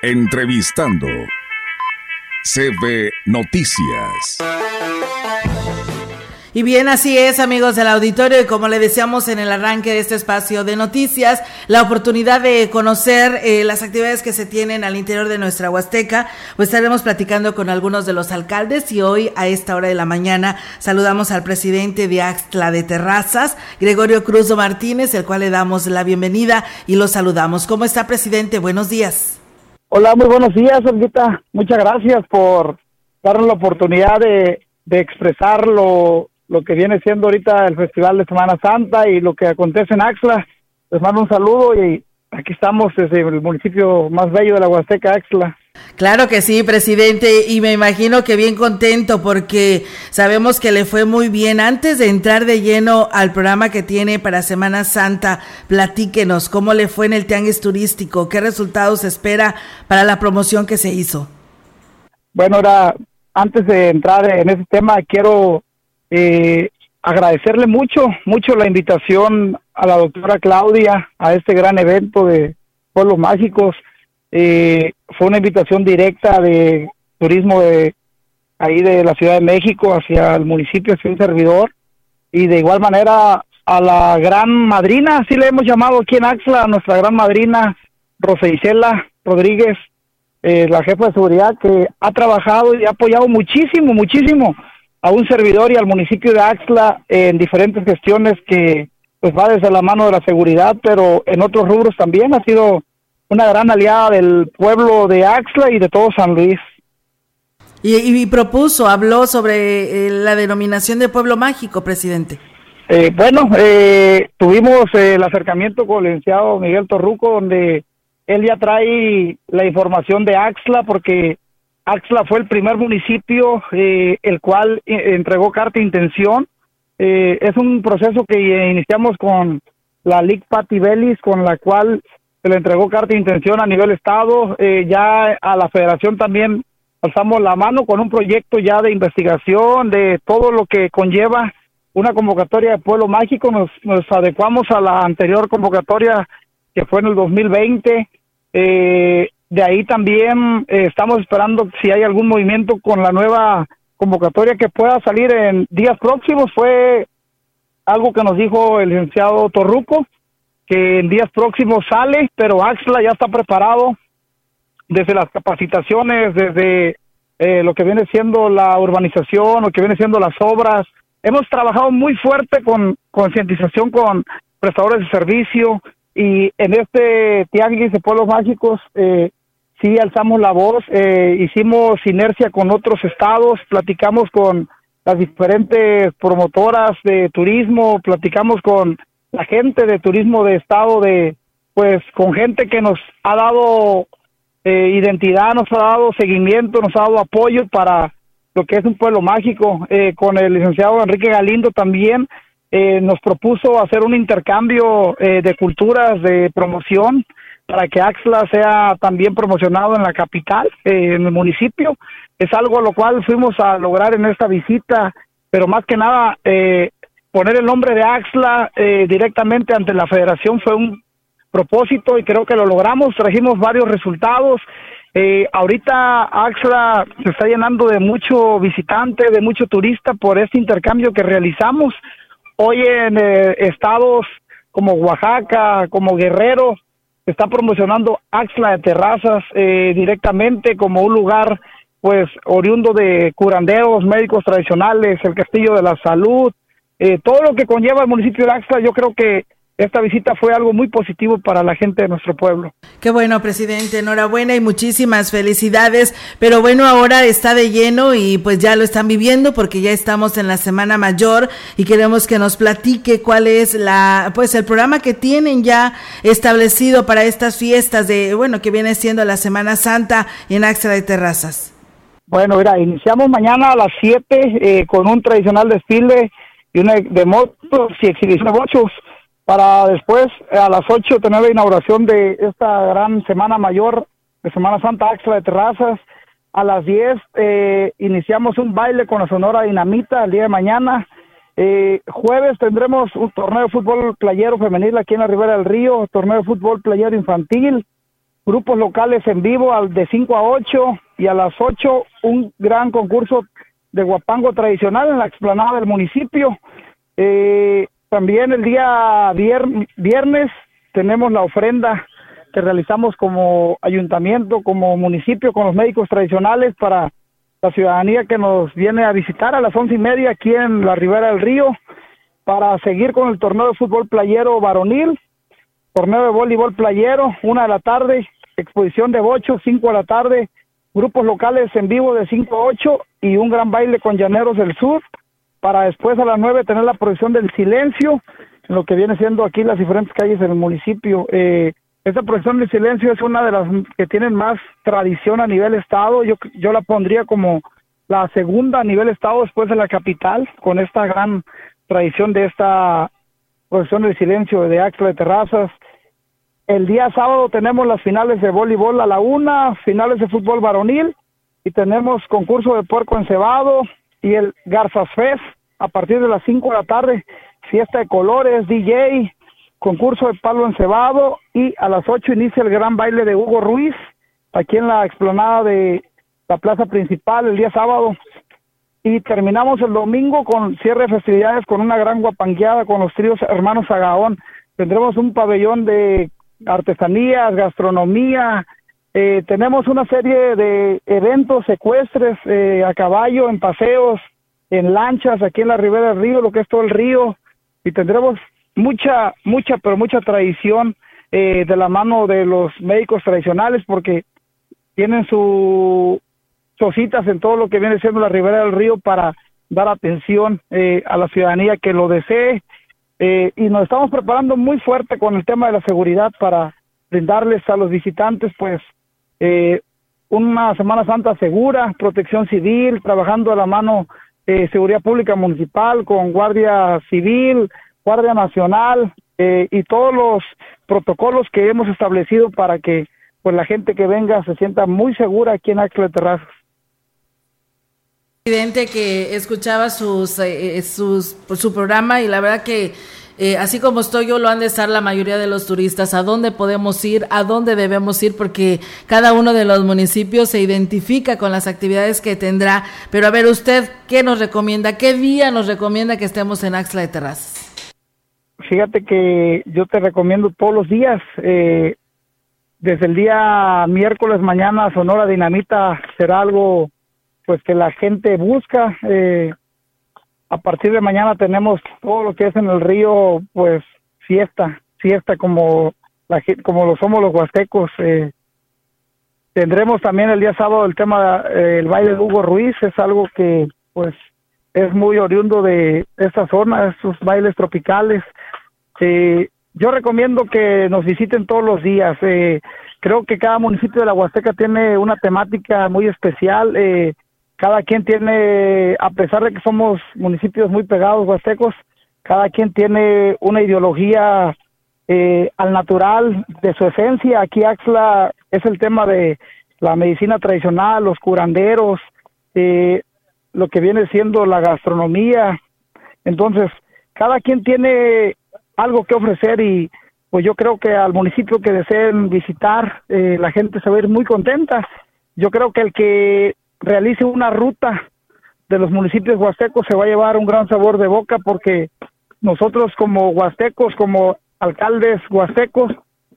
Entrevistando. CB Noticias. Y bien, así es, amigos del auditorio, y como le decíamos en el arranque de este espacio de noticias, la oportunidad de conocer eh, las actividades que se tienen al interior de nuestra Huasteca, pues estaremos platicando con algunos de los alcaldes y hoy a esta hora de la mañana saludamos al presidente de Axtla de Terrazas, Gregorio Cruz Martínez, el cual le damos la bienvenida y lo saludamos. ¿Cómo está, presidente? Buenos días. Hola, muy buenos días, Olguita. Muchas gracias por darnos la oportunidad de, de expresarlo lo que viene siendo ahorita el Festival de Semana Santa y lo que acontece en Axla. Les mando un saludo y aquí estamos desde el municipio más bello de la Huasteca, Axla. Claro que sí, presidente, y me imagino que bien contento porque sabemos que le fue muy bien. Antes de entrar de lleno al programa que tiene para Semana Santa, platíquenos cómo le fue en el tianguis turístico, qué resultados espera para la promoción que se hizo. Bueno, ahora, antes de entrar en ese tema, quiero eh, agradecerle mucho, mucho la invitación a la doctora Claudia a este gran evento de Pueblos Mágicos. Eh, fue una invitación directa de turismo de ahí de la Ciudad de México hacia el municipio, hacia un servidor. Y de igual manera a la gran madrina, así le hemos llamado aquí en Axla, a nuestra gran madrina, Rosa Rodríguez, eh, la jefa de seguridad, que ha trabajado y ha apoyado muchísimo, muchísimo a un servidor y al municipio de Axla en diferentes gestiones que pues va desde la mano de la seguridad, pero en otros rubros también ha sido una gran aliada del pueblo de Axla y de todo San Luis. Y, propuso, habló sobre eh, la denominación de pueblo mágico, presidente. Eh, bueno, eh, tuvimos el acercamiento con el licenciado Miguel Torruco, donde él ya trae la información de Axla, porque Axla fue el primer municipio eh, el cual eh, entregó carta de intención. Eh, es un proceso que iniciamos con la Lic Patti Bellis, con la cual se le entregó carta de intención a nivel estado. ya a la federación también alzamos la mano con un proyecto ya de investigación de todo lo que conlleva una convocatoria de pueblo mágico. Nos, nos adecuamos a la anterior convocatoria que fue en el 2020. Eh, de ahí también eh, estamos esperando si hay algún movimiento con la nueva convocatoria que pueda salir en días próximos. Fue algo que nos dijo el licenciado Torruco, que en días próximos sale, pero Axla ya está preparado desde las capacitaciones, desde eh, lo que viene siendo la urbanización, lo que viene siendo las obras. Hemos trabajado muy fuerte con concientización con prestadores de servicio y en este tianguis de pueblos mágicos eh, sí alzamos la voz, eh, hicimos sinergia con otros estados, platicamos con las diferentes promotoras de turismo, platicamos con la gente de turismo de estado, de pues con gente que nos ha dado eh, identidad, nos ha dado seguimiento, nos ha dado apoyo para lo que es un pueblo mágico. Eh, con el licenciado Enrique Galindo también nos propuso hacer un intercambio de culturas, de promoción para que Axla sea también promocionado en la capital, eh, en el municipio. Es algo a lo cual fuimos a lograr en esta visita, pero más que nada eh, poner el nombre de Axla eh, directamente ante la federación fue un propósito y creo que lo logramos, trajimos varios resultados. ahorita Axla se está llenando de mucho visitante, de mucho turista por este intercambio que realizamos. Hoy en estados como Oaxaca, como Guerrero, está promocionando Axla de Terrazas eh, directamente como un lugar pues oriundo de curanderos, médicos tradicionales, el Castillo de la Salud, eh, todo lo que conlleva el municipio de Axla, yo creo que esta visita fue algo muy positivo para la gente de nuestro pueblo. Qué bueno, presidente, enhorabuena y muchísimas felicidades. Pero bueno, ahora está de lleno y pues ya lo están viviendo porque ya estamos en la Semana Mayor y queremos que nos platique cuál es la pues el programa que tienen ya establecido para estas fiestas de bueno, que viene siendo la Semana Santa en Axtra de Terrazas. Bueno, mira, iniciamos mañana a las 7 eh, con un tradicional desfile y una de motos y exhibición de bochos para después a las 8 tener la inauguración de esta gran semana mayor de Semana Santa Axla de Terrazas. A las 10 eh, iniciamos un baile con la Sonora Dinamita el día de mañana. Eh, jueves tendremos un torneo de fútbol playero femenil aquí en la Ribera del Río, torneo de fútbol playero infantil. grupos locales en vivo al de 5 a 8 y a las 8 un gran concurso de guapango tradicional en la explanada del municipio. Eh, también el día viernes tenemos la ofrenda que realizamos como ayuntamiento, como municipio, con los médicos tradicionales para la ciudadanía que nos viene a visitar a las once y media aquí en la Ribera del Río para seguir con el torneo de fútbol playero varonil, torneo de voleibol playero, una de la tarde, exposición de bocho, cinco de la tarde, grupos locales en vivo de cinco a ocho y un gran baile con Llaneros del Sur para después a las nueve tener la proyección del silencio, en lo que viene siendo aquí las diferentes calles del municipio. Eh, esta proyección del silencio es una de las que tienen más tradición a nivel estado. Yo, yo la pondría como la segunda a nivel estado después de la capital, con esta gran tradición de esta proyección del silencio de Axla de Terrazas. El día sábado tenemos las finales de voleibol a la una, finales de fútbol varonil y tenemos concurso de puerco encebado y el Garzas Fest a partir de las cinco de la tarde, fiesta de colores, DJ, concurso de palo encebado y a las 8 inicia el gran baile de Hugo Ruiz aquí en la explanada de la plaza principal el día sábado y terminamos el domingo con cierre de festividades con una gran guapangueada con los tríos hermanos Agaón. Tendremos un pabellón de artesanías, gastronomía, eh, tenemos una serie de eventos secuestres eh, a caballo, en paseos, en lanchas aquí en la ribera del río, lo que es todo el río, y tendremos mucha, mucha, pero mucha tradición eh, de la mano de los médicos tradicionales porque tienen sus cositas en todo lo que viene siendo la ribera del río para dar atención eh, a la ciudadanía que lo desee. Eh, y nos estamos preparando muy fuerte con el tema de la seguridad para brindarles a los visitantes pues una Semana Santa segura, protección civil, trabajando a la mano seguridad pública municipal con guardia civil, Guardia Nacional eh, y todos los protocolos que hemos establecido para que pues la gente que venga se sienta muy segura aquí en Axel de Terrazas. Presidente que escuchaba sus, eh, sus su programa y la verdad que eh, así como estoy yo, lo han de estar la mayoría de los turistas. ¿A dónde podemos ir? ¿A dónde debemos ir? Porque cada uno de los municipios se identifica con las actividades que tendrá. Pero a ver, usted, ¿qué nos recomienda? ¿Qué día nos recomienda que estemos en Axla de Terrazas? Fíjate que yo te recomiendo todos los días. Eh, desde el día miércoles mañana Sonora Dinamita será algo pues que la gente busca. Eh, a partir de mañana tenemos todo lo que es en el río, pues fiesta, fiesta como la como lo somos los huastecos. Eh, tendremos también el día sábado el tema del baile de Hugo Ruiz, es algo que pues es muy oriundo de esta zona, estos bailes tropicales. Eh, yo recomiendo que nos visiten todos los días. Eh, creo que cada municipio de la Huasteca tiene una temática muy especial. Eh, cada quien tiene, a pesar de que somos municipios muy pegados huastecos, cada quien tiene una ideología eh, al natural de su esencia. Aquí Axla es el tema de la medicina tradicional, los curanderos, eh, lo que viene siendo la gastronomía. Entonces, cada quien tiene algo que ofrecer y pues yo creo que al municipio que deseen visitar, eh, la gente se va a ir muy contenta. Yo creo que el que realice una ruta de los municipios huastecos se va a llevar un gran sabor de boca porque nosotros como huastecos, como alcaldes huastecos,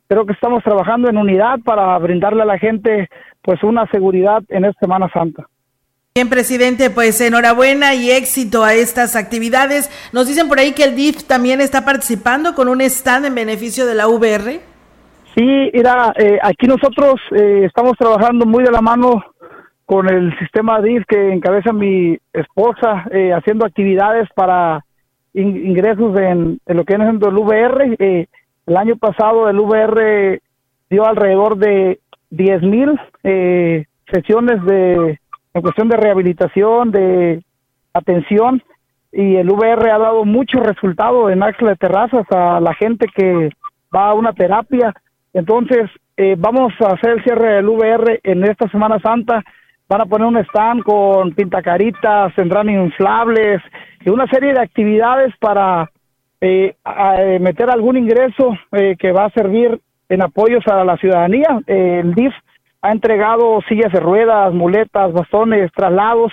creo que estamos trabajando en unidad para brindarle a la gente pues una seguridad en esta Semana Santa. Bien, presidente, pues enhorabuena y éxito a estas actividades. Nos dicen por ahí que el DIF también está participando con un stand en beneficio de la VR. Sí, mira, eh, aquí nosotros eh, estamos trabajando muy de la mano con el sistema DIF que encabeza mi esposa, eh, haciendo actividades para ingresos en, lo que viene el VR. el año pasado el VR dio alrededor de 10 mil sesiones de en cuestión de rehabilitación, de atención, y el VR ha dado mucho resultado en Axla de Terrazas a la gente que va a una terapia. Entonces, eh, vamos a hacer el cierre del VR en esta Semana Santa. Van a poner un stand con pintacaritas, tendrán inflables y una serie de actividades para eh, meter algún ingreso eh, que va a servir en apoyos a la ciudadanía. el DIF ha entregado sillas de ruedas, muletas, bastones, traslados,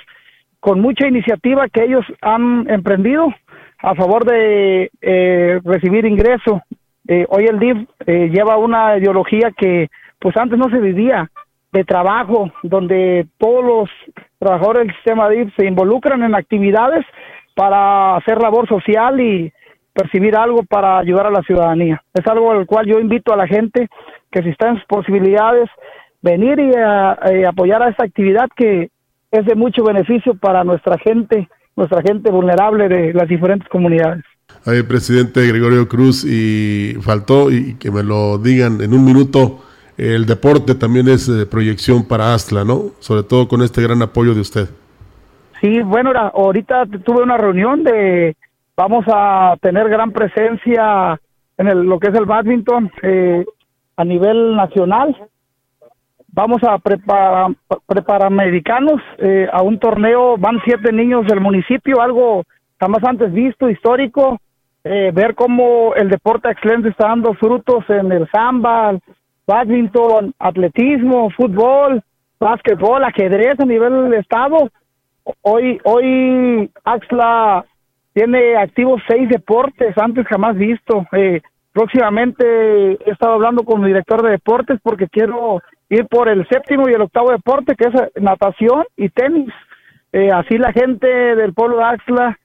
con mucha iniciativa que ellos han emprendido a favor de eh, recibir ingreso. Eh, hoy el DIF eh, lleva una ideología que pues antes no se vivía de trabajo, donde todos los trabajadores del sistema DIF se involucran en actividades para hacer labor social y percibir algo para ayudar a la ciudadanía. Es algo al cual yo invito a la gente que si está en sus posibilidades, venir y apoyar a esta actividad que es de mucho beneficio para nuestra gente, nuestra gente vulnerable de las diferentes comunidades. Ay, presidente Gregorio Cruz, y faltó, y que me lo digan en un minuto, el deporte también es eh, proyección para Astla, ¿no? Sobre todo con este gran apoyo de usted. Sí, bueno, ahorita tuve una reunión de, vamos a tener gran presencia en el, lo que es el badminton eh, a nivel nacional vamos a preparar, preparar americanos eh, a un torneo, van siete niños del municipio, algo jamás antes visto, histórico, eh, ver cómo el deporte excelente está dando frutos en el samba, badminton, atletismo, fútbol, básquetbol, ajedrez a nivel del estado. Hoy, hoy Axla tiene activos seis deportes antes jamás visto. Eh, próximamente he estado hablando con mi director de deportes porque quiero ir por el séptimo y el octavo deporte, que es natación y tenis. Eh, así la gente del pueblo de Axla,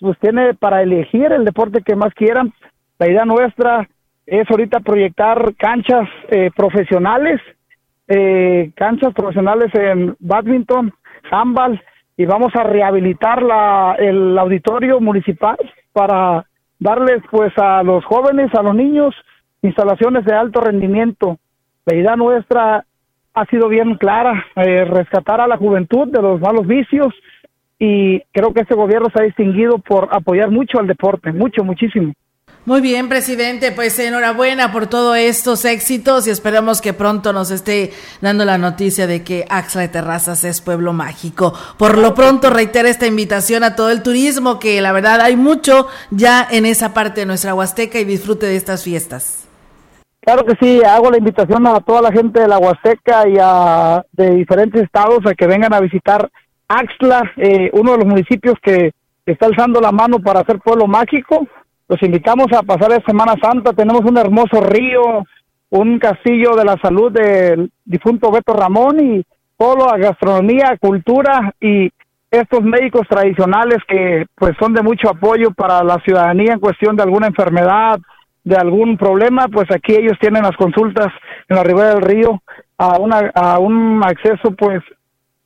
pues tiene para elegir el deporte que más quieran. La idea nuestra es ahorita proyectar canchas eh, profesionales, eh, canchas profesionales en badminton, handball, y vamos a rehabilitar la, el auditorio municipal para darles pues a los jóvenes, a los niños, instalaciones de alto rendimiento. La idea nuestra ha sido bien clara, eh, rescatar a la juventud de los malos vicios y creo que este gobierno se ha distinguido por apoyar mucho al deporte, mucho, muchísimo. Muy bien, presidente, pues enhorabuena por todos estos éxitos y esperamos que pronto nos esté dando la noticia de que Axla de Terrazas es pueblo mágico. Por lo pronto reitera esta invitación a todo el turismo, que la verdad hay mucho ya en esa parte de nuestra Huasteca y disfrute de estas fiestas. Claro que sí, hago la invitación a toda la gente de la Huasteca y a, de diferentes estados a que vengan a visitar Axla, eh, uno de los municipios que está alzando la mano para hacer pueblo mágico. Los invitamos a pasar la Semana Santa. Tenemos un hermoso río, un castillo de la salud del difunto Beto Ramón y toda la gastronomía, cultura y estos médicos tradicionales que pues son de mucho apoyo para la ciudadanía en cuestión de alguna enfermedad, de algún problema, pues aquí ellos tienen las consultas en la ribera del río a, una, a un acceso pues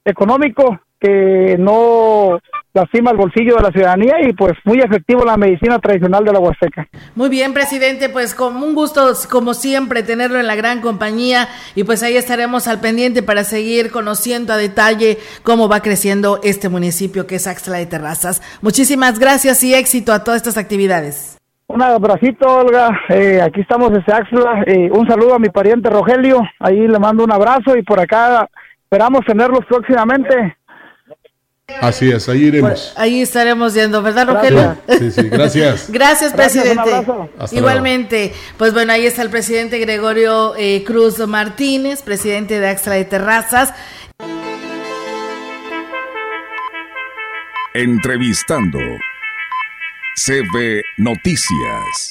económico que no lastima el bolsillo de la ciudadanía y pues muy efectivo la medicina tradicional de la Huasteca. Muy bien, presidente, pues con un gusto como siempre tenerlo en la gran compañía y pues ahí estaremos al pendiente para seguir conociendo a detalle cómo va creciendo este municipio que es Axla de Terrazas. Muchísimas gracias y éxito a todas estas actividades. Un abracito, Olga. Eh, aquí estamos desde Axla. Eh, un saludo a mi pariente Rogelio. Ahí le mando un abrazo y por acá esperamos tenerlos próximamente. Así es, ahí iremos. Ahí estaremos yendo, ¿verdad, Rogelio? Sí, sí, gracias. gracias, presidente. Igualmente, pues bueno, ahí está el presidente Gregorio eh, Cruz Martínez, presidente de Axla de Terrazas. Entrevistando CB Noticias.